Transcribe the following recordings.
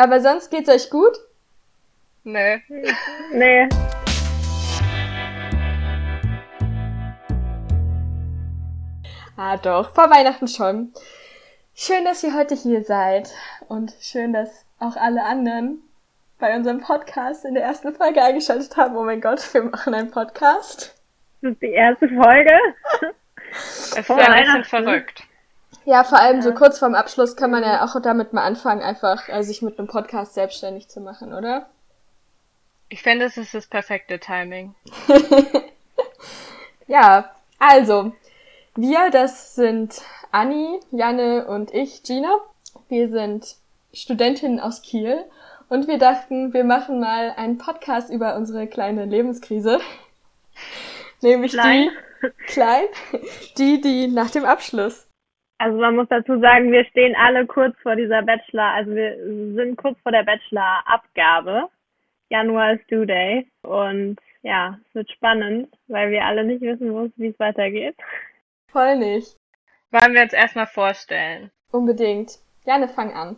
Aber sonst geht's euch gut? Nö. Nee. Ah doch, vor Weihnachten schon. Schön, dass ihr heute hier seid und schön, dass auch alle anderen bei unserem Podcast in der ersten Folge eingeschaltet haben. Oh mein Gott, wir machen einen Podcast. Das ist die erste Folge. Es ist ja ein bisschen verrückt. Ja, vor allem so kurz vorm Abschluss kann man ja auch damit mal anfangen, einfach äh, sich mit einem Podcast selbstständig zu machen, oder? Ich finde, es ist das perfekte Timing. Ja, also, wir, das sind Anni, Janne und ich, Gina. Wir sind Studentinnen aus Kiel und wir dachten, wir machen mal einen Podcast über unsere kleine Lebenskrise. Nämlich Klein. die, klein, die, die nach dem Abschluss. Also man muss dazu sagen, wir stehen alle kurz vor dieser Bachelor, also wir sind kurz vor der Bachelor-Abgabe. Januar ist Due Day und ja, es wird spannend, weil wir alle nicht wissen, wo es, wie es weitergeht. Voll nicht. Wollen wir uns erstmal vorstellen? Unbedingt. Janne, fang an.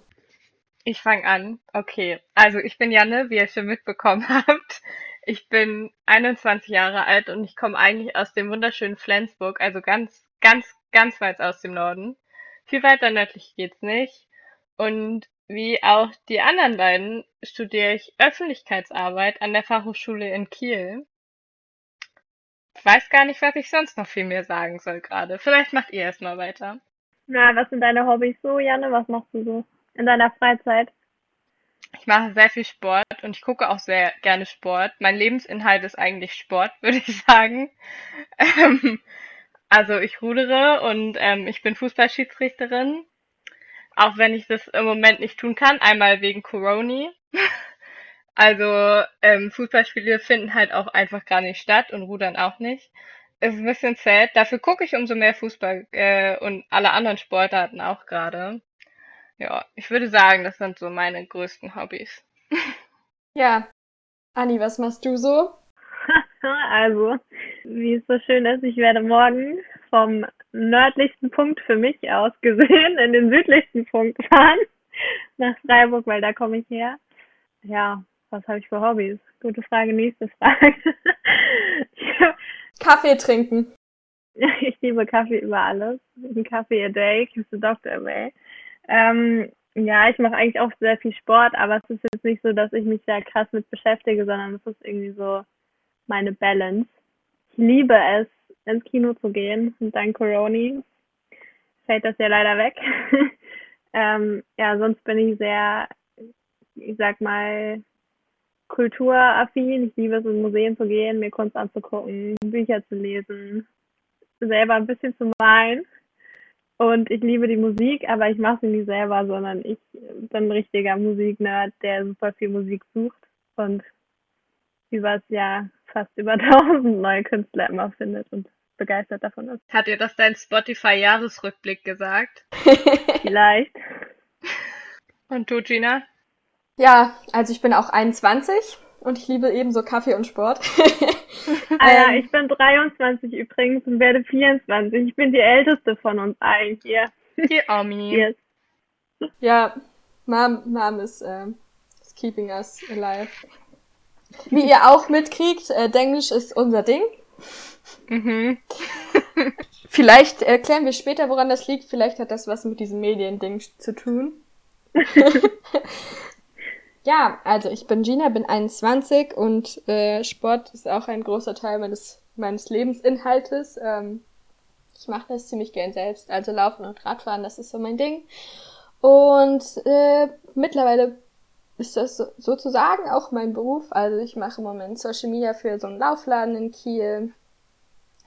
Ich fange an. Okay. Also ich bin Janne, wie ihr schon mitbekommen habt. Ich bin 21 Jahre alt und ich komme eigentlich aus dem wunderschönen Flensburg, also ganz, ganz, ganz weit aus dem Norden. Viel weiter nördlich geht's nicht. Und wie auch die anderen beiden studiere ich Öffentlichkeitsarbeit an der Fachhochschule in Kiel. Ich weiß gar nicht, was ich sonst noch viel mehr sagen soll gerade. Vielleicht macht ihr erstmal weiter. Na, was sind deine Hobbys so, Janne? Was machst du so in deiner Freizeit? Ich mache sehr viel Sport und ich gucke auch sehr gerne Sport. Mein Lebensinhalt ist eigentlich Sport, würde ich sagen. Ähm, also ich rudere und ähm, ich bin Fußballschiedsrichterin. Auch wenn ich das im Moment nicht tun kann, einmal wegen Corona. Also ähm, Fußballspiele finden halt auch einfach gar nicht statt und Rudern auch nicht. Ist ein bisschen sad. Dafür gucke ich umso mehr Fußball äh, und alle anderen Sportarten auch gerade. Ja, ich würde sagen, das sind so meine größten Hobbys. Ja. Anni, was machst du so? Also, wie es so schön ist, ich werde morgen vom nördlichsten Punkt für mich aus gesehen in den südlichsten Punkt fahren. Nach Freiburg, weil da komme ich her. Ja, was habe ich für Hobbys? Gute Frage, nächste Frage. Kaffee trinken. ich liebe Kaffee über alles. Ein Kaffee a day keeps the doctor away. Ähm, ja, ich mache eigentlich auch sehr viel Sport, aber es ist jetzt nicht so, dass ich mich da krass mit beschäftige, sondern es ist irgendwie so meine Balance. Ich liebe es, ins Kino zu gehen und dank Corona fällt das ja leider weg. ähm, ja, sonst bin ich sehr, ich sag mal, kulturaffin. Ich liebe es, in Museen zu gehen, mir Kunst anzugucken, Bücher zu lesen, selber ein bisschen zu malen. Und ich liebe die Musik, aber ich mache sie nicht selber, sondern ich bin ein richtiger Musiknerd, der super viel Musik sucht und übers Jahr fast über 1000 neue Künstler immer findet und begeistert davon ist. Hat dir das dein Spotify-Jahresrückblick gesagt? Vielleicht. Und du, Gina? Ja, also ich bin auch 21 und ich liebe ebenso Kaffee und Sport. Ah ja, Ähm, ich bin 23 übrigens und werde 24. Ich bin die älteste von uns allen hier. Die Omi. Yes. Ja, Mom, Mom is, is keeping us alive. Wie ihr auch mitkriegt, äh, Denglisch ist unser Ding. Mhm. Vielleicht erklären wir später, woran das liegt. Vielleicht hat das was mit diesem Mediending zu tun. ja, also ich bin Gina, bin 21 und äh, Sport ist auch ein großer Teil meines, meines Lebensinhaltes. Ähm, ich mache das ziemlich gern selbst. Also Laufen und Radfahren, das ist so mein Ding. Und äh, mittlerweile ist das so, sozusagen auch mein Beruf. Also ich mache im Moment Social Media für so einen Laufladen in Kiel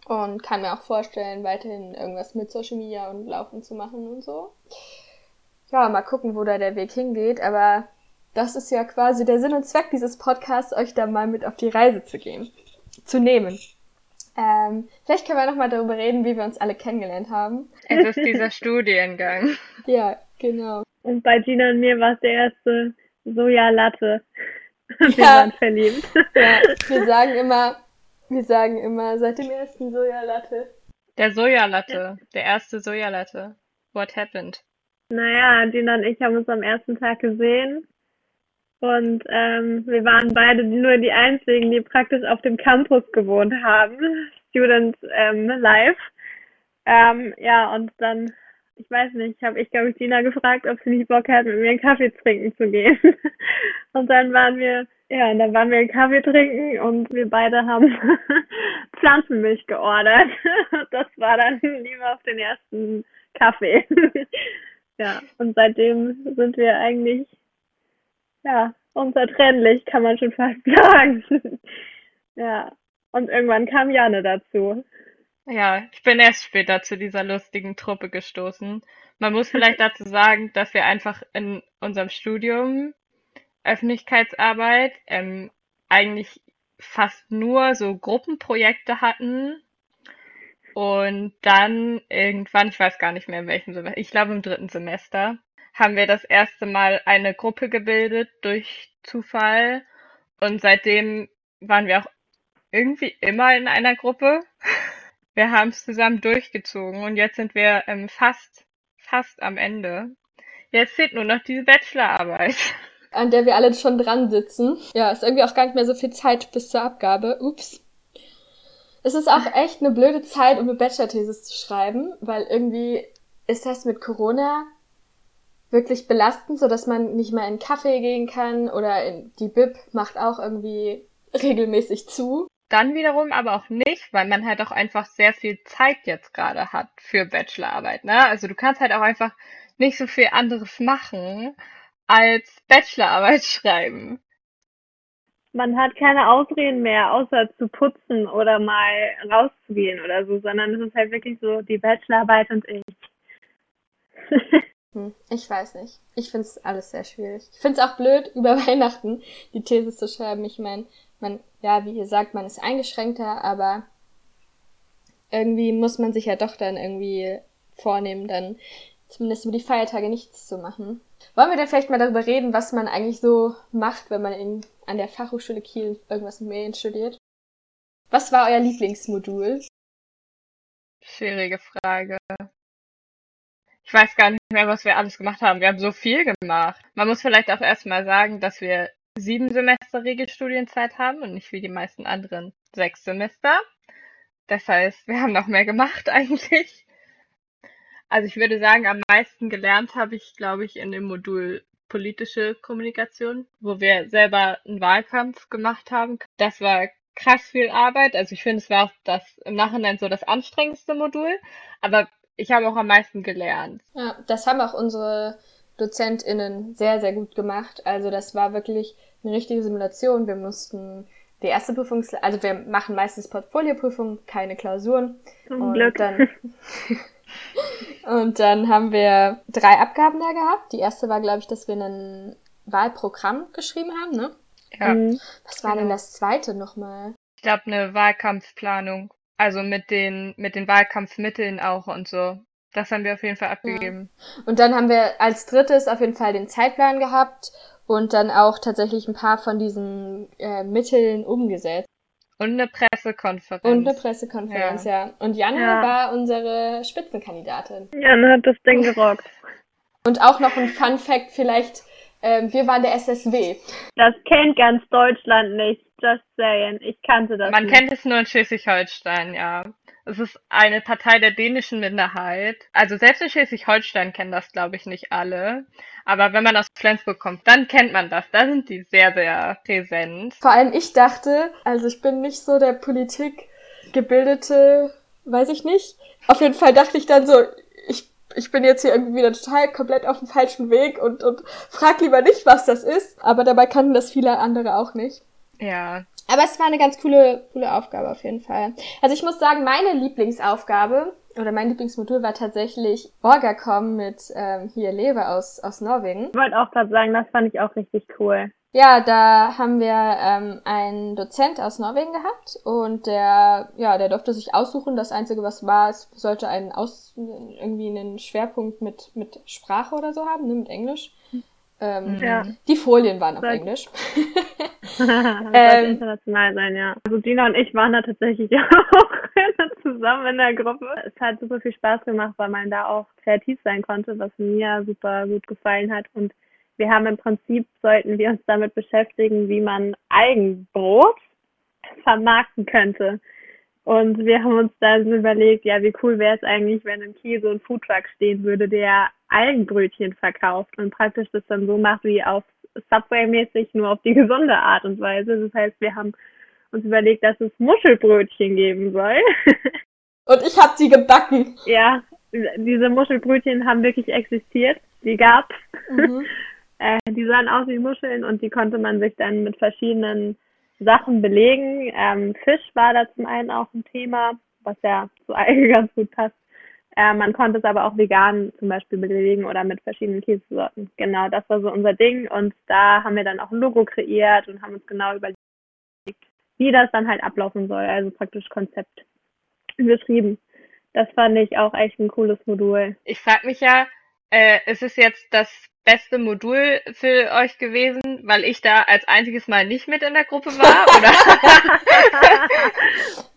und kann mir auch vorstellen, weiterhin irgendwas mit Social Media und Laufen zu machen und so. Ja, mal gucken, wo da der Weg hingeht, aber das ist ja quasi der Sinn und Zweck dieses Podcasts, euch da mal mit auf die Reise zu gehen, zu nehmen. Ähm, vielleicht können wir nochmal darüber reden, wie wir uns alle kennengelernt haben. Es ist dieser Studiengang. Ja, genau. Und bei Gina und mir war es der erste Soja-Latte. Wir Ja. waren verliebt. Ja, wir sagen immer, wir sagen immer, seit dem ersten Sojalatte. Der Sojalatte. Der erste Sojalatte. What happened? Naja, Gina und ich haben uns am ersten Tag gesehen. Und ähm, wir waren beide nur die einzigen, die praktisch auf dem Campus gewohnt haben. Students ähm, live. Ähm, ja, und dann, ich weiß nicht, habe ich, glaube ich, Dina gefragt, ob sie nicht Bock hat, mit mir einen Kaffee trinken zu gehen. und dann waren wir, ja, und dann waren wir einen Kaffee trinken und wir beide haben Pflanzenmilch geordert. das war dann lieber auf den ersten Kaffee. ja, und seitdem sind wir eigentlich, ja, unzertrennlich, kann man schon fast sagen. ja, und irgendwann kam Janne dazu. Ja, ich bin erst später zu dieser lustigen Truppe gestoßen. Man muss vielleicht dazu sagen, dass wir einfach in unserem Studium Öffentlichkeitsarbeit ähm, eigentlich fast nur so Gruppenprojekte hatten und dann irgendwann, ich weiß gar nicht mehr in welchem Semester, ich glaube im dritten Semester, haben wir das erste Mal eine Gruppe gebildet durch Zufall und seitdem waren wir auch irgendwie immer in einer Gruppe. Wir haben es zusammen durchgezogen und jetzt sind wir ähm, fast, fast am Ende. Jetzt fehlt nur noch diese Bachelorarbeit. An der wir alle schon dran sitzen. Ja, ist irgendwie auch gar nicht mehr so viel Zeit bis zur Abgabe. Ups. Es ist auch echt eine blöde Zeit, um eine Bachelor-Thesis zu schreiben, weil irgendwie ist das mit Corona wirklich belastend, so dass man nicht mehr in einen Kaffee gehen kann oder in, die Bib macht auch irgendwie regelmäßig zu. Dann wiederum aber auch nicht, weil man halt auch einfach sehr viel Zeit jetzt gerade hat für Bachelorarbeit, ne? Also du kannst halt auch einfach nicht so viel anderes machen als Bachelorarbeit schreiben. Man hat keine Ausreden mehr, außer zu putzen oder mal rauszugehen oder so, sondern es ist halt wirklich so die Bachelorarbeit und ich. hm, ich weiß nicht. Ich find's alles sehr schwierig. Ich find's auch blöd, über Weihnachten die These zu schreiben. Ich meine, man, ja, wie ihr sagt, man ist eingeschränkter, aber irgendwie muss man sich ja doch dann irgendwie vornehmen, dann zumindest über die Feiertage nichts zu machen. Wollen wir denn vielleicht mal darüber reden, was man eigentlich so macht, wenn man in, an der Fachhochschule Kiel irgendwas mit Medien studiert? Was war euer Lieblingsmodul? Schwierige Frage. Ich weiß gar nicht mehr, was wir alles gemacht haben. Wir haben so viel gemacht. Man muss vielleicht auch erstmal sagen, dass wir sieben Semester Regelstudienzeit haben und nicht wie die meisten anderen sechs Semester. Das heißt, wir haben noch mehr gemacht eigentlich. Also ich würde sagen, am meisten gelernt habe ich, glaube ich, in dem Modul politische Kommunikation, wo wir selber einen Wahlkampf gemacht haben. Das war krass viel Arbeit. Also ich finde, es war das im Nachhinein so das anstrengendste Modul, aber ich habe auch am meisten gelernt. Ja, das haben auch unsere DozentInnen sehr, sehr gut gemacht. Also das war wirklich eine richtige Simulation. Wir mussten die erste Prüfung, also wir machen meistens Portfolioprüfungen, keine Klausuren. Zum und Glück. dann und dann haben wir drei Abgaben da gehabt. Die erste war, glaube ich, dass wir ein Wahlprogramm geschrieben haben, ne? Ja. Mhm. Was war genau. denn das zweite nochmal? Ich glaube, eine Wahlkampfplanung. Also mit den, mit den Wahlkampfmitteln auch und so. Das haben wir auf jeden Fall abgegeben. Ja. Und dann haben wir als drittes auf jeden Fall den Zeitplan gehabt und dann auch tatsächlich ein paar von diesen äh, Mitteln umgesetzt. Und eine Pressekonferenz. Und eine Pressekonferenz, ja. ja. Und Janne ja. war unsere Spitzenkandidatin. Janne hat das Ding gerockt. Und auch noch ein Fun Fact vielleicht, ähm, wir waren der SSW. Das kennt ganz Deutschland nicht, just saying. Ich kannte das Man nicht. kennt es nur in Schleswig-Holstein, ja. Es ist eine Partei der dänischen Minderheit. Also selbst in Schleswig-Holstein kennen das, glaube ich, nicht alle. Aber wenn man aus Flensburg kommt, dann kennt man das. Da sind die sehr, sehr präsent. Vor allem ich dachte, also ich bin nicht so der Politik gebildete, weiß ich nicht. Auf jeden Fall dachte ich dann so, ich, ich bin jetzt hier irgendwie wieder total komplett auf dem falschen Weg und, und frag lieber nicht, was das ist. Aber dabei kannten das viele andere auch nicht. Ja, aber es war eine ganz coole, coole Aufgabe auf jeden Fall. Also ich muss sagen, meine Lieblingsaufgabe oder mein Lieblingsmodul war tatsächlich Orgacom mit ähm, hier Lewe aus, aus Norwegen. Ich wollte auch gerade sagen, das fand ich auch richtig cool. Ja, da haben wir ähm, einen Dozent aus Norwegen gehabt und der, ja, der durfte sich aussuchen. Das Einzige, was war, es sollte einen aus, irgendwie einen Schwerpunkt mit, mit Sprache oder so haben, ne, mit Englisch. Ähm, ja. Die Folien waren auf Englisch. das ähm, international sein, ja. Also Dina und ich waren da tatsächlich auch zusammen in der Gruppe. Es hat super viel Spaß gemacht, weil man da auch kreativ sein konnte, was mir super gut gefallen hat. Und wir haben im Prinzip, sollten wir uns damit beschäftigen, wie man Eigenbrot vermarkten könnte. Und wir haben uns dann überlegt, ja, wie cool wäre es eigentlich, wenn in Kiel so ein Foodtruck stehen würde, der Algenbrötchen verkauft und praktisch das dann so macht wie auf Subway-mäßig, nur auf die gesunde Art und Weise. Das heißt, wir haben uns überlegt, dass es Muschelbrötchen geben soll. Und ich habe sie gebacken. Ja, diese Muschelbrötchen haben wirklich existiert. Die gab's. Mhm. äh, die sahen aus wie Muscheln und die konnte man sich dann mit verschiedenen Sachen belegen. Ähm, Fisch war da zum einen auch ein Thema, was ja zu Alge ganz gut passt. Äh, man konnte es aber auch vegan zum Beispiel belegen oder mit verschiedenen Käsesorten. Genau, das war so unser Ding und da haben wir dann auch ein Logo kreiert und haben uns genau überlegt, wie das dann halt ablaufen soll, also praktisch Konzept beschrieben. Das fand ich auch echt ein cooles Modul. Ich frage mich ja, äh, ist es jetzt das beste Modul für euch gewesen, weil ich da als einziges Mal nicht mit in der Gruppe war? Oder?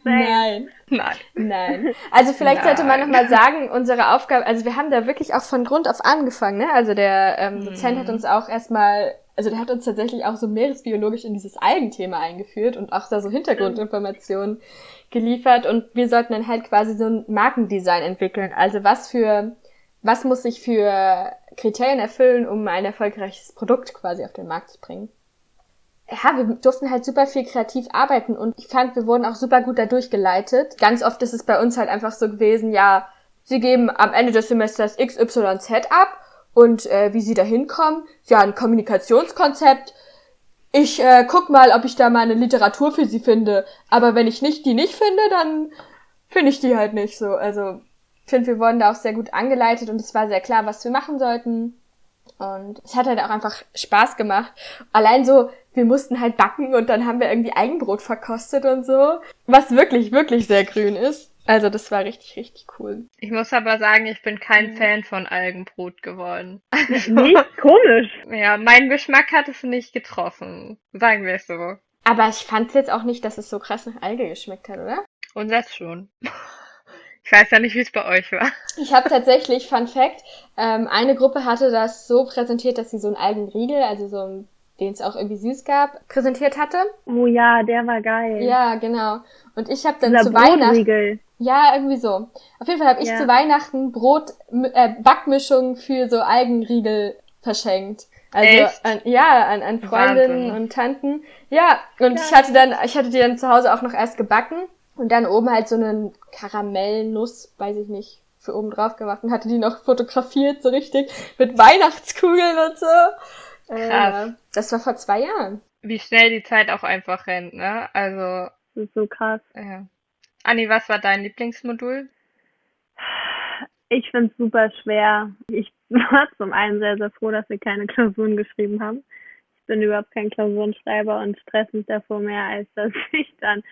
Nein. Nein. Nein. Also vielleicht Nein. sollte man nochmal sagen, unsere Aufgabe, also wir haben da wirklich auch von Grund auf angefangen, ne? Also der ähm, Dozent mhm. hat uns auch erstmal, also der hat uns tatsächlich auch so meeresbiologisch in dieses Algenthema eingeführt und auch da so Hintergrundinformationen geliefert und wir sollten dann halt quasi so ein Markendesign entwickeln. Also was für was muss sich für Kriterien erfüllen, um ein erfolgreiches Produkt quasi auf den Markt zu bringen. Ja, wir durften halt super viel kreativ arbeiten und ich fand, wir wurden auch super gut dadurch geleitet. Ganz oft ist es bei uns halt einfach so gewesen, ja, sie geben am Ende des Semesters XYZ ab und äh, wie sie da hinkommen, ja, ein Kommunikationskonzept. Ich äh, guck mal, ob ich da mal eine Literatur für sie finde, aber wenn ich nicht die nicht finde, dann finde ich die halt nicht so. Also finde, wir wurden da auch sehr gut angeleitet und es war sehr klar, was wir machen sollten. Und es hat halt auch einfach Spaß gemacht. Allein so, wir mussten halt backen und dann haben wir irgendwie Eigenbrot verkostet und so. Was wirklich, wirklich sehr grün ist. Also das war richtig, richtig cool. Ich muss aber sagen, ich bin kein mhm. Fan von Algenbrot geworden. Also, nicht komisch. Ja, mein Geschmack hat es nicht getroffen. Sagen wir es so. Aber ich fand jetzt auch nicht, dass es so krass nach Alge geschmeckt hat, oder? Und das schon. Ich weiß ja nicht, wie es bei euch war. Ich habe tatsächlich, Fun Fact, ähm, eine Gruppe hatte das so präsentiert, dass sie so einen Algenriegel, also so ein den es auch irgendwie süß gab, präsentiert hatte. Oh ja, der war geil. Ja, genau. Und ich habe dann Dieser zu Weihnachten. Ja, irgendwie so. Auf jeden Fall habe ich ja. zu Weihnachten Brot, äh, Backmischung für so Algenriegel verschenkt. Also an, ja, an, an Freundinnen Wahnsinn. und Tanten. Ja, und ja. ich hatte dann, ich hatte die dann zu Hause auch noch erst gebacken und dann oben halt so einen Karamellnuss, weiß ich nicht, für oben drauf gemacht und hatte die noch fotografiert, so richtig, mit Weihnachtskugeln und so. Äh, krass. Äh, das war vor zwei Jahren. Wie schnell die Zeit auch einfach rennt, ne? Also. Das ist so krass. Ja. Anni, was war dein Lieblingsmodul? Ich find's super schwer. Ich war zum einen sehr, sehr froh, dass wir keine Klausuren geschrieben haben. Ich bin überhaupt kein Klausurenschreiber und stress mich davor mehr, als dass ich dann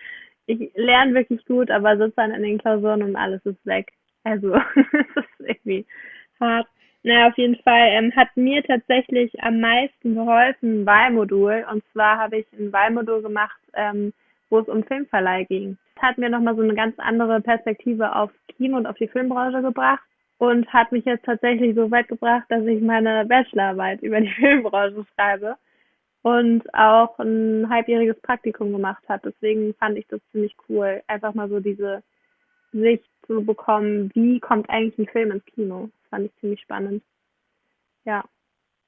ich lerne wirklich gut, aber sitze dann in den Klausuren und alles ist weg. Also, das ist irgendwie hart. Naja, auf jeden Fall ähm, hat mir tatsächlich am meisten geholfen ein Wahlmodul. Und zwar habe ich ein Wahlmodul gemacht, ähm, wo es um Filmverleih ging. Das hat mir nochmal so eine ganz andere Perspektive auf Kino und auf die Filmbranche gebracht und hat mich jetzt tatsächlich so weit gebracht, dass ich meine Bachelorarbeit über die Filmbranche schreibe und auch ein halbjähriges Praktikum gemacht hat. Deswegen fand ich das ziemlich cool, einfach mal so diese Sicht zu bekommen, wie kommt eigentlich ein Film ins Kino. Das fand ich ziemlich spannend. Ja,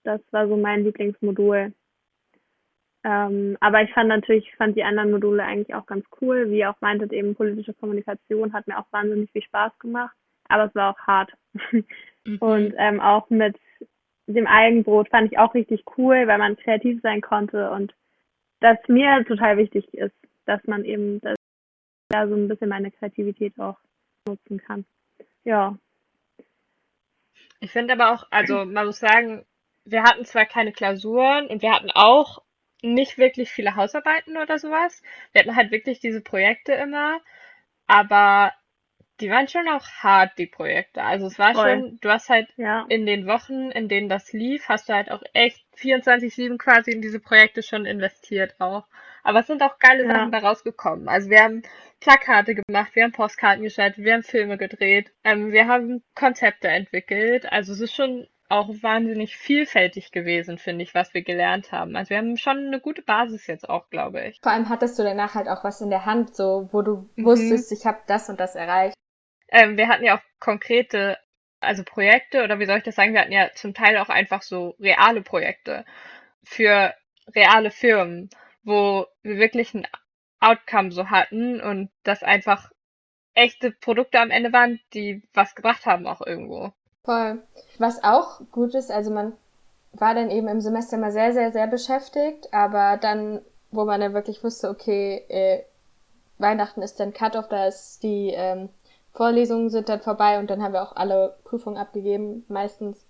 das war so mein Lieblingsmodul. Ähm, aber ich fand natürlich, fand die anderen Module eigentlich auch ganz cool. Wie ihr auch meintet, eben politische Kommunikation hat mir auch wahnsinnig viel Spaß gemacht. Aber es war auch hart. Mhm. Und ähm, auch mit dem Algenbrot fand ich auch richtig cool, weil man kreativ sein konnte und das mir total wichtig ist, dass man eben das, da so ein bisschen meine Kreativität auch nutzen kann. Ja. Ich finde aber auch, also man muss sagen, wir hatten zwar keine Klausuren und wir hatten auch nicht wirklich viele Hausarbeiten oder sowas. Wir hatten halt wirklich diese Projekte immer, aber die waren schon auch hart, die Projekte. Also es war Voll. schon, du hast halt ja. in den Wochen, in denen das lief, hast du halt auch echt 24-7 quasi in diese Projekte schon investiert auch. Aber es sind auch geile ja. Sachen da rausgekommen. Also wir haben Plakate gemacht, wir haben Postkarten geschaltet, wir haben Filme gedreht, ähm, wir haben Konzepte entwickelt. Also es ist schon auch wahnsinnig vielfältig gewesen, finde ich, was wir gelernt haben. Also wir haben schon eine gute Basis jetzt auch, glaube ich. Vor allem hattest du danach halt auch was in der Hand, so wo du mhm. wusstest, ich habe das und das erreicht. Ähm, wir hatten ja auch konkrete, also Projekte oder wie soll ich das sagen? Wir hatten ja zum Teil auch einfach so reale Projekte für reale Firmen, wo wir wirklich ein Outcome so hatten und das einfach echte Produkte am Ende waren, die was gebracht haben auch irgendwo. Voll. Was auch gut ist, also man war dann eben im Semester mal sehr, sehr, sehr beschäftigt, aber dann, wo man dann wirklich wusste, okay, äh, Weihnachten ist dann Cut-off, da ist die ähm, Vorlesungen sind dann vorbei und dann haben wir auch alle Prüfungen abgegeben, meistens.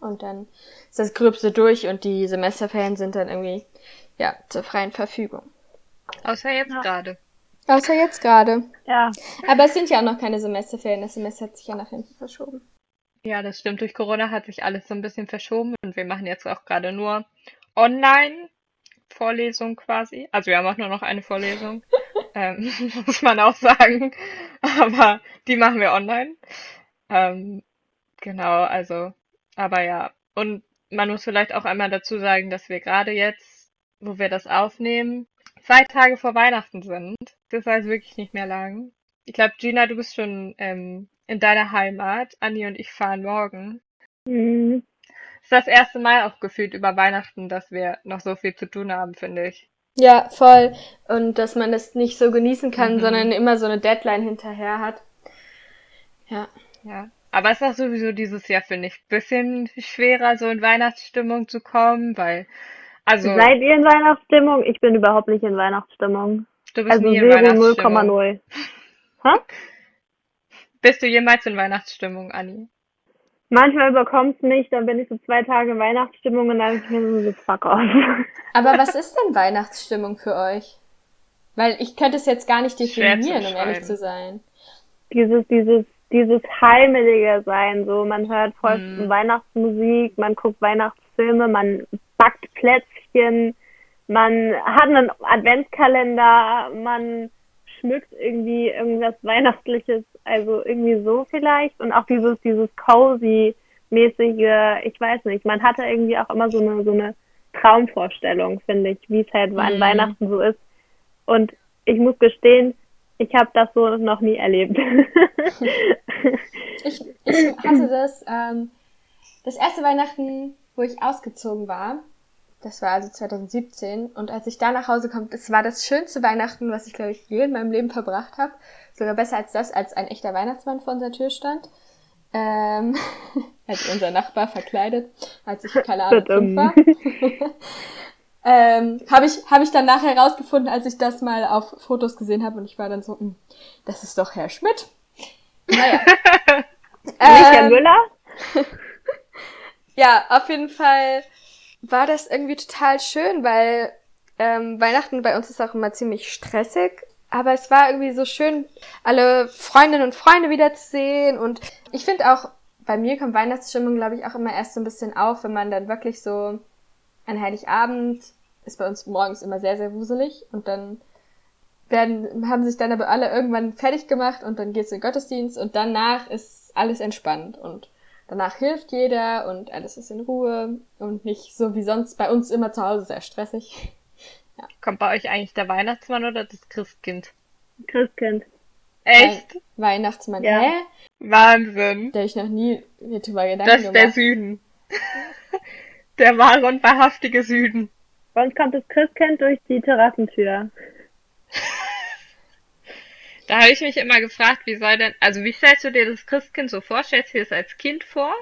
Und dann ist das Gröbste durch und die Semesterferien sind dann irgendwie, ja, zur freien Verfügung. Außer jetzt ja. gerade. Außer jetzt gerade. Ja. Aber es sind ja auch noch keine Semesterferien. Das Semester hat sich ja nach hinten verschoben. Ja, das stimmt. Durch Corona hat sich alles so ein bisschen verschoben und wir machen jetzt auch gerade nur online Vorlesung quasi. Also wir haben auch nur noch eine Vorlesung, ähm, muss man auch sagen. Aber die machen wir online. Ähm, genau, also, aber ja. Und man muss vielleicht auch einmal dazu sagen, dass wir gerade jetzt, wo wir das aufnehmen, zwei Tage vor Weihnachten sind. Das heißt wirklich nicht mehr lang. Ich glaube, Gina, du bist schon ähm, in deiner Heimat. Anni und ich fahren morgen. Mhm. ist das erste Mal auch gefühlt über Weihnachten, dass wir noch so viel zu tun haben, finde ich. Ja, voll. Und dass man das nicht so genießen kann, mhm. sondern immer so eine Deadline hinterher hat. Ja. Ja. Aber es ist auch sowieso dieses Jahr, finde ich, bisschen schwerer, so in Weihnachtsstimmung zu kommen, weil also, Seid ihr in Weihnachtsstimmung? Ich bin überhaupt nicht in Weihnachtsstimmung. Du bist also nie in Weihnachtsstimmung. 0,0. Ha? Bist du jemals in Weihnachtsstimmung, Anni? Manchmal überkommt es mich, dann bin ich so zwei Tage in Weihnachtsstimmung und dann bin ich so fuck off. Aber was ist denn Weihnachtsstimmung für euch? Weil ich könnte es jetzt gar nicht definieren, um ehrlich zu sein. Dieses, dieses, dieses heimelige Sein, so man hört voll mm. Weihnachtsmusik, man guckt Weihnachtsfilme, man backt Plätzchen, man hat einen Adventskalender, man schmückt irgendwie irgendwas Weihnachtliches, also irgendwie so vielleicht und auch dieses, dieses cozy mäßige, ich weiß nicht, man hatte irgendwie auch immer so eine, so eine Traumvorstellung, finde ich, wie es halt mhm. an Weihnachten so ist. Und ich muss gestehen, ich habe das so noch nie erlebt. ich, ich hatte das, ähm, das erste Weihnachten, wo ich ausgezogen war, das war also 2017. Und als ich da nach Hause kam, das war das schönste Weihnachten, was ich, glaube ich, je in meinem Leben verbracht habe. Sogar besser als das, als ein echter Weihnachtsmann vor unserer Tür stand. Ähm, als unser Nachbar verkleidet, als ich, keine Ahnung, war. ähm, habe ich, hab ich dann nachher rausgefunden, als ich das mal auf Fotos gesehen habe und ich war dann so, hm, das ist doch Herr Schmidt. Naja. Nicht Herr ähm, Müller? ja, auf jeden Fall war das irgendwie total schön, weil ähm, Weihnachten bei uns ist auch immer ziemlich stressig. Aber es war irgendwie so schön, alle Freundinnen und Freunde wiederzusehen. Und ich finde auch, bei mir kommt Weihnachtsstimmung, glaube ich, auch immer erst so ein bisschen auf, wenn man dann wirklich so an Heiligabend ist bei uns morgens immer sehr, sehr wuselig und dann werden, haben sich dann aber alle irgendwann fertig gemacht und dann geht's in den Gottesdienst und danach ist alles entspannt und danach hilft jeder und alles ist in Ruhe und nicht so wie sonst bei uns immer zu Hause sehr stressig. Ja. Kommt bei euch eigentlich der Weihnachtsmann oder das Christkind? Christkind. Echt? Weihnachtsmann, ja. hä? Wahnsinn. Der ich noch nie mir drüber gedacht Das ist der Süden. der wahre und wahrhaftige Süden. Bei uns kommt das Christkind durch die Terrassentür. Da habe ich mich immer gefragt, wie soll denn, also wie stellst du dir das Christkind so vor? Stellst du dir das als Kind vor?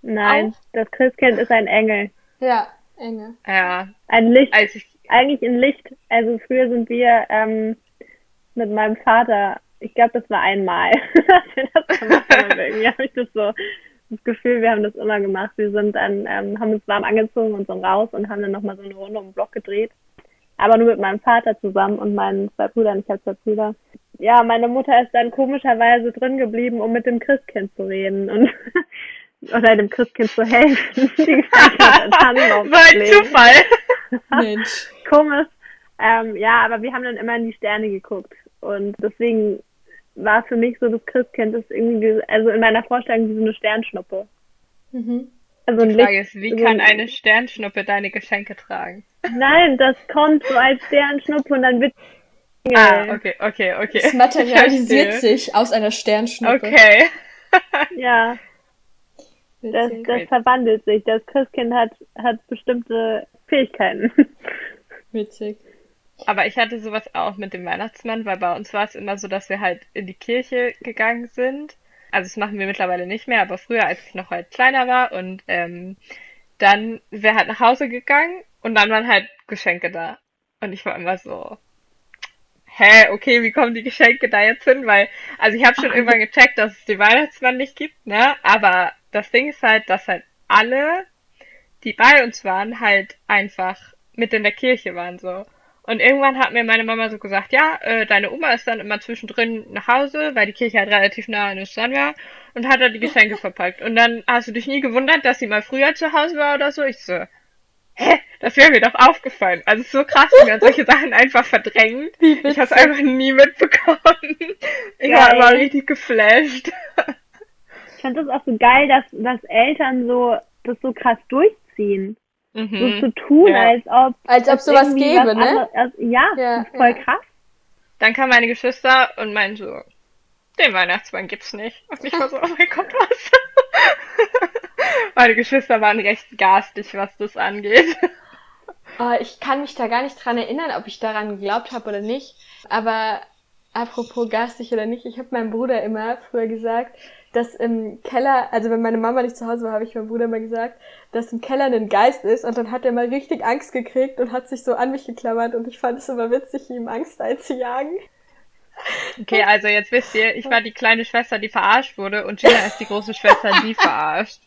Nein, Auch? das Christkind ist ein Engel. Ja, Engel. Ja. Ein Licht. Als ich, eigentlich ein Licht. Also früher sind wir ähm, mit meinem Vater, ich glaube, das war einmal. irgendwie habe ich das so das Gefühl, wir haben das immer gemacht. Wir sind dann, ähm, haben uns warm angezogen und sind raus und haben dann nochmal so eine Runde um den Block gedreht. Aber nur mit meinem Vater zusammen und meinen zwei Brüdern. Ich habe zwei Brüder ja, meine Mutter ist dann komischerweise drin geblieben, um mit dem Christkind zu reden und oder dem Christkind zu helfen. Die War ein Zufall. Mensch. Komisch. Ähm, ja, aber wir haben dann immer in die Sterne geguckt und deswegen war für mich so das Christkind ist irgendwie, also in meiner Vorstellung wie so eine Sternschnuppe. Mhm. Also Die Frage Licht. ist, wie so kann ein- eine Sternschnuppe deine Geschenke tragen? Nein, das kommt so als Sternschnuppe und dann wird. Ah, okay, okay, okay. Es materialisiert sich aus einer Sternschnuppe. Okay. Ja, das, das verwandelt sich. Das Christkind hat, hat bestimmte Fähigkeiten. Witzig. Aber ich hatte sowas auch mit dem Weihnachtsmann, weil bei uns war es immer so, dass wir halt in die Kirche gegangen sind. Also das machen wir mittlerweile nicht mehr, aber früher, als ich noch halt kleiner war und ähm, dann wäre halt nach Hause gegangen und dann waren halt Geschenke da. Und ich war immer so, hä, okay, wie kommen die Geschenke da jetzt hin? Weil, also ich habe schon irgendwann gecheckt, dass es den Weihnachtsmann nicht gibt, ne? Aber das Ding ist halt, dass halt alle, die bei uns waren, halt einfach mit in der Kirche waren so. Und irgendwann hat mir meine Mama so gesagt, ja, äh, deine Oma ist dann immer zwischendrin nach Hause, weil die Kirche halt relativ nah an der Stadt war und hat da die Geschenke verpackt. Und dann hast du dich nie gewundert, dass sie mal früher zu Hause war oder so. Ich so, hä, das wäre mir doch aufgefallen. Also so krass, wie man solche Sachen einfach verdrängt. Ich habe es einfach nie mitbekommen. Ich war immer richtig geflasht. Ich fand das auch so geil, dass, dass Eltern so das so krass durchziehen. So Mhm. zu tun, Ja. als ob Als ob es sowas gäbe, was ne? anderes- als- ja, Ja, voll ja. krass. Dann kamen meine Geschwister und meinten so, den Weihnachtsmann gibt's nicht. Und ich war so, oh mein Gott, was? meine Geschwister waren recht garstig, was das angeht. Oh, ich kann mich da gar nicht dran erinnern, ob ich daran geglaubt habe oder nicht. Aber apropos garstig oder nicht, ich habe meinem Bruder immer früher gesagt, dass im Keller, also wenn meine Mama nicht zu Hause war, habe ich meinem Bruder immer gesagt, dass im Keller ein Geist ist und dann hat er mal richtig Angst gekriegt und hat sich so an mich geklammert und ich fand es immer witzig, ihm Angst einzujagen. Okay, also jetzt wisst ihr, ich war die kleine Schwester, die verarscht wurde und Gina ist die große Schwester, die verarscht.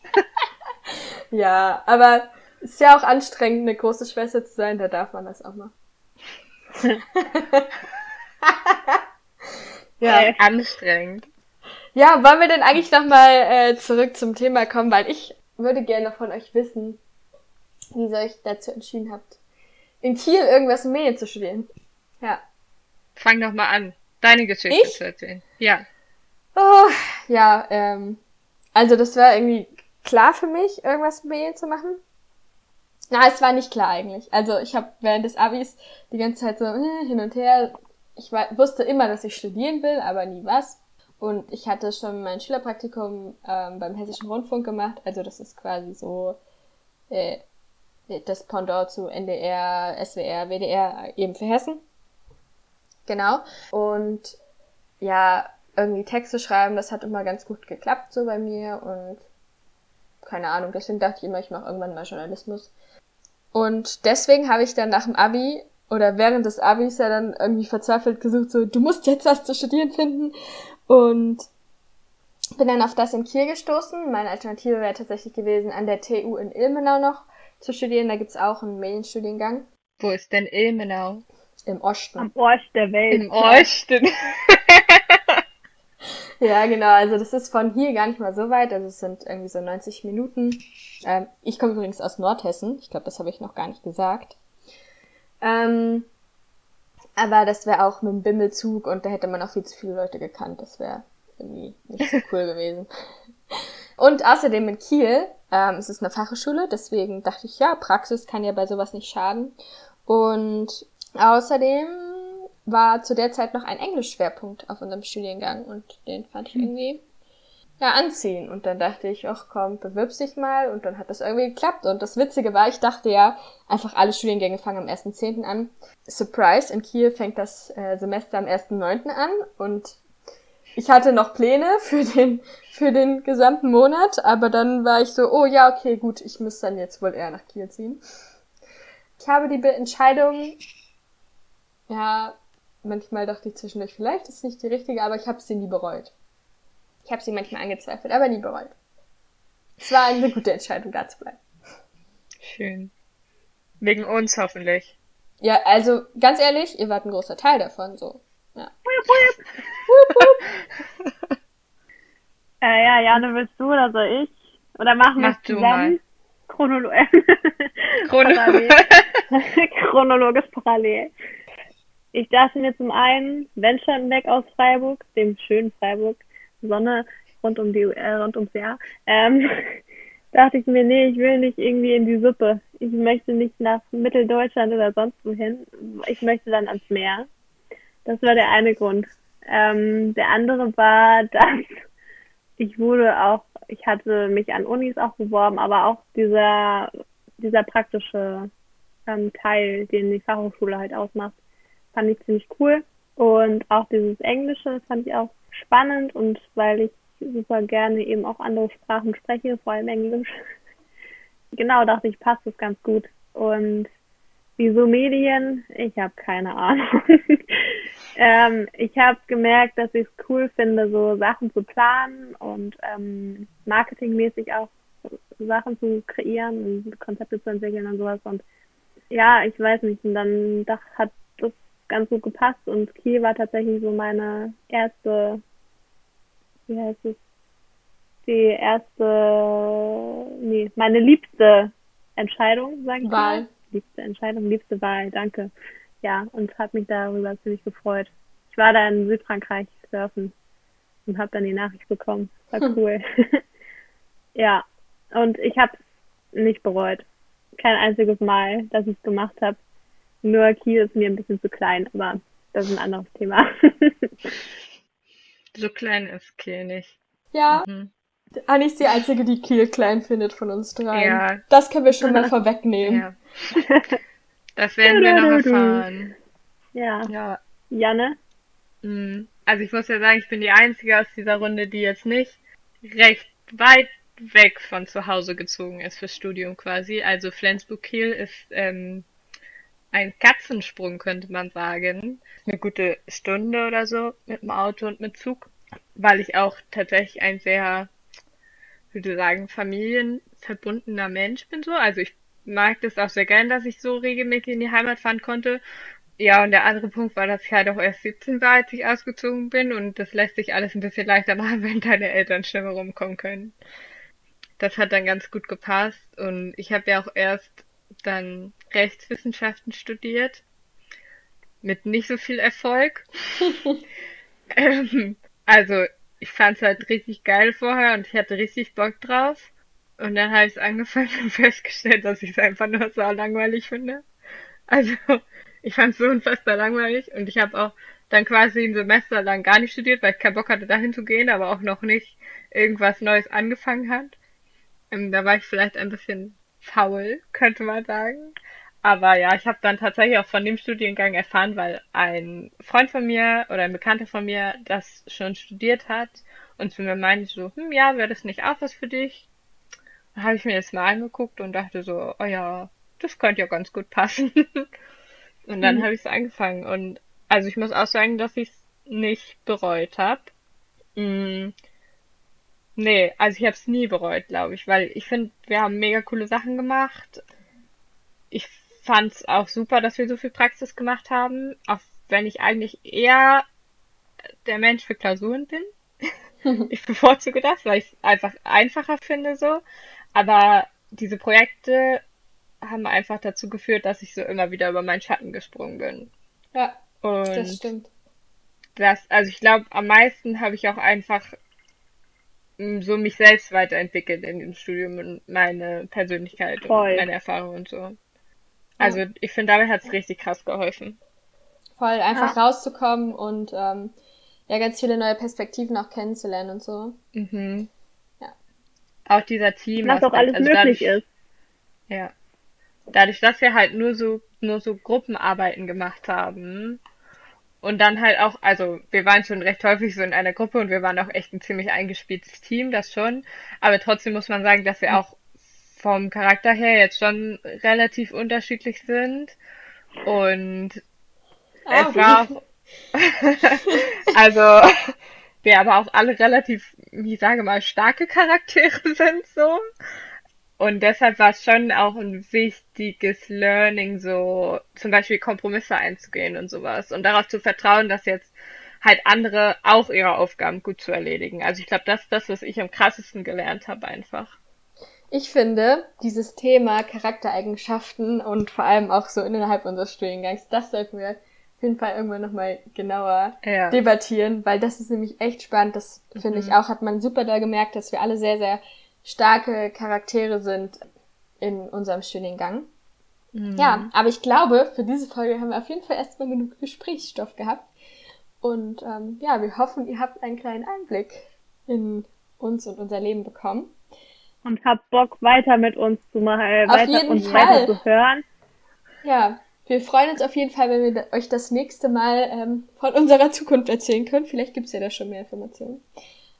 Ja, aber ist ja auch anstrengend, eine große Schwester zu sein, da darf man das auch mal. ja. Äh, Anstrengend. Ja, wollen wir denn eigentlich nochmal äh, zurück zum Thema kommen, weil ich würde gerne von euch wissen, wie ihr euch dazu entschieden habt, in Kiel irgendwas in Medien zu studieren. Ja. Fang doch mal an, deine Geschichte Ich? zu erzählen. Ja. Oh, ja, ähm, also das war irgendwie klar für mich, irgendwas mit Medien zu machen. Na, es war nicht klar eigentlich. Also ich habe während des Abis die ganze Zeit so äh, hin und her. Ich war, wusste immer, dass ich studieren will, aber nie was. Und ich hatte schon mein Schülerpraktikum ähm, beim Hessischen Rundfunk gemacht. Also das ist quasi so äh, das Pendant zu NDR, SWR, WDR eben für Hessen. Genau. Und ja, irgendwie Texte schreiben, das hat immer ganz gut geklappt so bei mir und keine Ahnung, deswegen dachte ich immer, ich mache irgendwann mal Journalismus. Und deswegen habe ich dann nach dem Abi oder während des Abis ja dann irgendwie verzweifelt gesucht, so, du musst jetzt was zu studieren finden. Und bin dann auf das in Kiel gestoßen. Meine Alternative wäre tatsächlich gewesen, an der TU in Ilmenau noch zu studieren. Da gibt's auch einen Medienstudiengang Wo ist denn Ilmenau? im Osten. am Arsch der Welt. Im Osten. Ja, genau. Also das ist von hier gar nicht mal so weit. Also es sind irgendwie so 90 Minuten. Ähm, ich komme übrigens aus Nordhessen. Ich glaube, das habe ich noch gar nicht gesagt. Ähm, aber das wäre auch mit dem Bimmelzug und da hätte man auch viel zu viele Leute gekannt. Das wäre irgendwie nicht so cool gewesen. Und außerdem in Kiel, ähm, es ist eine Fachhochschule, deswegen dachte ich, ja, Praxis kann ja bei sowas nicht schaden. Und außerdem war zu der Zeit noch ein Englischschwerpunkt auf unserem Studiengang und den fand ich irgendwie ja anziehen. Und dann dachte ich, ach komm, bewirbst dich mal und dann hat das irgendwie geklappt. Und das Witzige war, ich dachte ja, einfach alle Studiengänge fangen am 1.10. an. Surprise, in Kiel fängt das äh, Semester am 1.9. an und ich hatte noch Pläne für den, für den gesamten Monat, aber dann war ich so, oh ja, okay, gut, ich muss dann jetzt wohl eher nach Kiel ziehen. Ich habe die Entscheidung, ja, manchmal dachte ich zwischendurch, vielleicht ist nicht die richtige, aber ich habe sie nie bereut. Ich habe sie manchmal angezweifelt, aber nie bereut. Es war eine gute Entscheidung, da zu bleiben. Schön. Wegen uns hoffentlich. Ja, also ganz ehrlich, ihr wart ein großer Teil davon, so. Ja. Äh, ja, Jane, willst du oder soll ich? Oder machen wir Mach es du zusammen? Chronolo Chrono parallel. Chronologisch parallel. Ich dachte mir zum einen Wenschenbeck aus Freiburg, dem schönen Freiburg, Sonne rund um die äh, rund ums Jahr. Ähm, dachte ich mir, nee, ich will nicht irgendwie in die Suppe. Ich möchte nicht nach Mitteldeutschland oder sonst wohin. Ich möchte dann ans Meer. Das war der eine Grund. Ähm, der andere war, dass ich wurde auch, ich hatte mich an Unis auch beworben, aber auch dieser, dieser praktische ähm, Teil, den die Fachhochschule halt ausmacht, fand ich ziemlich cool. Und auch dieses Englische fand ich auch spannend und weil ich super gerne eben auch andere Sprachen spreche, vor allem Englisch. genau, dachte ich, passt das ganz gut. Und wieso Medien? Ich habe keine Ahnung. ähm, ich habe gemerkt, dass ich es cool finde, so Sachen zu planen und ähm, marketingmäßig auch Sachen zu kreieren und Konzepte zu entwickeln und sowas. Und ja, ich weiß nicht. Und dann da hat das ganz gut gepasst und Kiel war tatsächlich so meine erste wie heißt es, die erste, nee, meine liebste Entscheidung, sag ich Wahl. mal. Liebste Entscheidung, liebste Wahl, danke. Ja, und habe mich darüber ziemlich gefreut. Ich war da in Südfrankreich surfen und habe dann die Nachricht bekommen. War hm. cool. ja, und ich habe nicht bereut. Kein einziges Mal, dass ich es gemacht habe. Nur Kiel ist mir ein bisschen zu klein, aber das ist ein anderes Thema. So klein ist Kiel nicht. Ja. Mhm. Anni ist die Einzige, die Kiel klein findet von uns drei. Ja. Das können wir schon mal vorwegnehmen. Ja. Das werden wir noch erfahren. Ja. ja. Janne? Mhm. Also ich muss ja sagen, ich bin die Einzige aus dieser Runde, die jetzt nicht recht weit weg von zu Hause gezogen ist fürs Studium quasi. Also Flensburg-Kiel ist ähm, ein Katzensprung, könnte man sagen. Eine gute Stunde oder so mit dem Auto und mit Zug, weil ich auch tatsächlich ein sehr, würde sagen, familienverbundener Mensch bin so. Also ich mag das auch sehr gern, dass ich so regelmäßig in die Heimat fahren konnte. Ja, und der andere Punkt war, dass ich halt auch erst 17 war, als ich ausgezogen bin und das lässt sich alles ein bisschen leichter machen, wenn deine Eltern schneller rumkommen können. Das hat dann ganz gut gepasst und ich habe ja auch erst dann Rechtswissenschaften studiert. Mit nicht so viel Erfolg. ähm, also, ich fand es halt richtig geil vorher und ich hatte richtig Bock drauf. Und dann habe ich es angefangen und festgestellt, dass ich es einfach nur so langweilig finde. Also, ich fand es so unfassbar langweilig und ich habe auch dann quasi ein Semester lang gar nicht studiert, weil ich keinen Bock hatte, dahin zu gehen, aber auch noch nicht irgendwas Neues angefangen hat. Ähm, da war ich vielleicht ein bisschen faul, könnte man sagen. Aber ja, ich habe dann tatsächlich auch von dem Studiengang erfahren, weil ein Freund von mir oder ein Bekannter von mir das schon studiert hat und zu mir meinte so, hm, ja, wäre das nicht auch was für dich? Dann habe ich mir das mal angeguckt und dachte so, oh ja, das könnte ja ganz gut passen. und dann mhm. habe ich es angefangen und also ich muss auch sagen, dass ich es nicht bereut habe. Mm, Nee, also ich habe es nie bereut, glaube ich, weil ich finde, wir haben mega coole Sachen gemacht. Ich fand es auch super, dass wir so viel Praxis gemacht haben, auch wenn ich eigentlich eher der Mensch für Klausuren bin. ich bevorzuge das, weil ich es einfach einfacher finde so. Aber diese Projekte haben einfach dazu geführt, dass ich so immer wieder über meinen Schatten gesprungen bin. Ja, Und das stimmt. Das, also ich glaube, am meisten habe ich auch einfach so mich selbst weiterentwickelt in dem Studium und meine Persönlichkeit Voll. und meine Erfahrungen und so. Also ja. ich finde, dabei hat es richtig krass geholfen. Voll, einfach ja. rauszukommen und ähm, ja, ganz viele neue Perspektiven auch kennenzulernen und so. Mhm. Ja. Auch dieser Team. Was auch alles also möglich dadurch, ist. Ja. Dadurch, dass wir halt nur so, nur so Gruppenarbeiten gemacht haben, und dann halt auch, also wir waren schon recht häufig so in einer Gruppe und wir waren auch echt ein ziemlich eingespieltes Team, das schon. Aber trotzdem muss man sagen, dass wir auch vom Charakter her jetzt schon relativ unterschiedlich sind. Und ah, es war auch, also wir aber auch alle relativ, wie sage mal, starke Charaktere sind so. Und deshalb war es schon auch ein wichtiges Learning, so zum Beispiel Kompromisse einzugehen und sowas. Und darauf zu vertrauen, dass jetzt halt andere auch ihre Aufgaben gut zu erledigen. Also ich glaube, das ist das, was ich am krassesten gelernt habe einfach. Ich finde, dieses Thema Charaktereigenschaften und vor allem auch so innerhalb unseres Studiengangs, das sollten wir auf jeden Fall irgendwann nochmal genauer ja. debattieren, weil das ist nämlich echt spannend. Das finde mhm. ich auch, hat man super da gemerkt, dass wir alle sehr, sehr starke Charaktere sind in unserem Studiengang. Mhm. Ja, aber ich glaube, für diese Folge haben wir auf jeden Fall erstmal genug Gesprächsstoff gehabt. Und ähm, ja, wir hoffen, ihr habt einen kleinen Einblick in uns und unser Leben bekommen. Und habt Bock, weiter mit uns zu machen, äh, weiter uns Fall. weiter zu hören. Ja, wir freuen uns auf jeden Fall, wenn wir euch das nächste Mal ähm, von unserer Zukunft erzählen können. Vielleicht gibt's ja da schon mehr Informationen.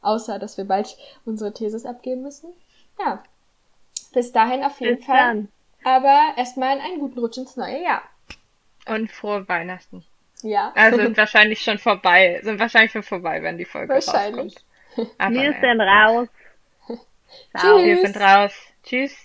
Außer, dass wir bald unsere Thesis abgeben müssen. Ja. Bis dahin auf jeden Bis Fall. dann. Aber erstmal einen guten Rutsch ins neue Jahr. Und frohe Weihnachten. Ja. Also sind wahrscheinlich schon vorbei. Sind wahrscheinlich schon vorbei, wenn die Folge Wahrscheinlich. rauskommt. Aber Wir sind raus. Tschüss. Wir sind raus. Tschüss.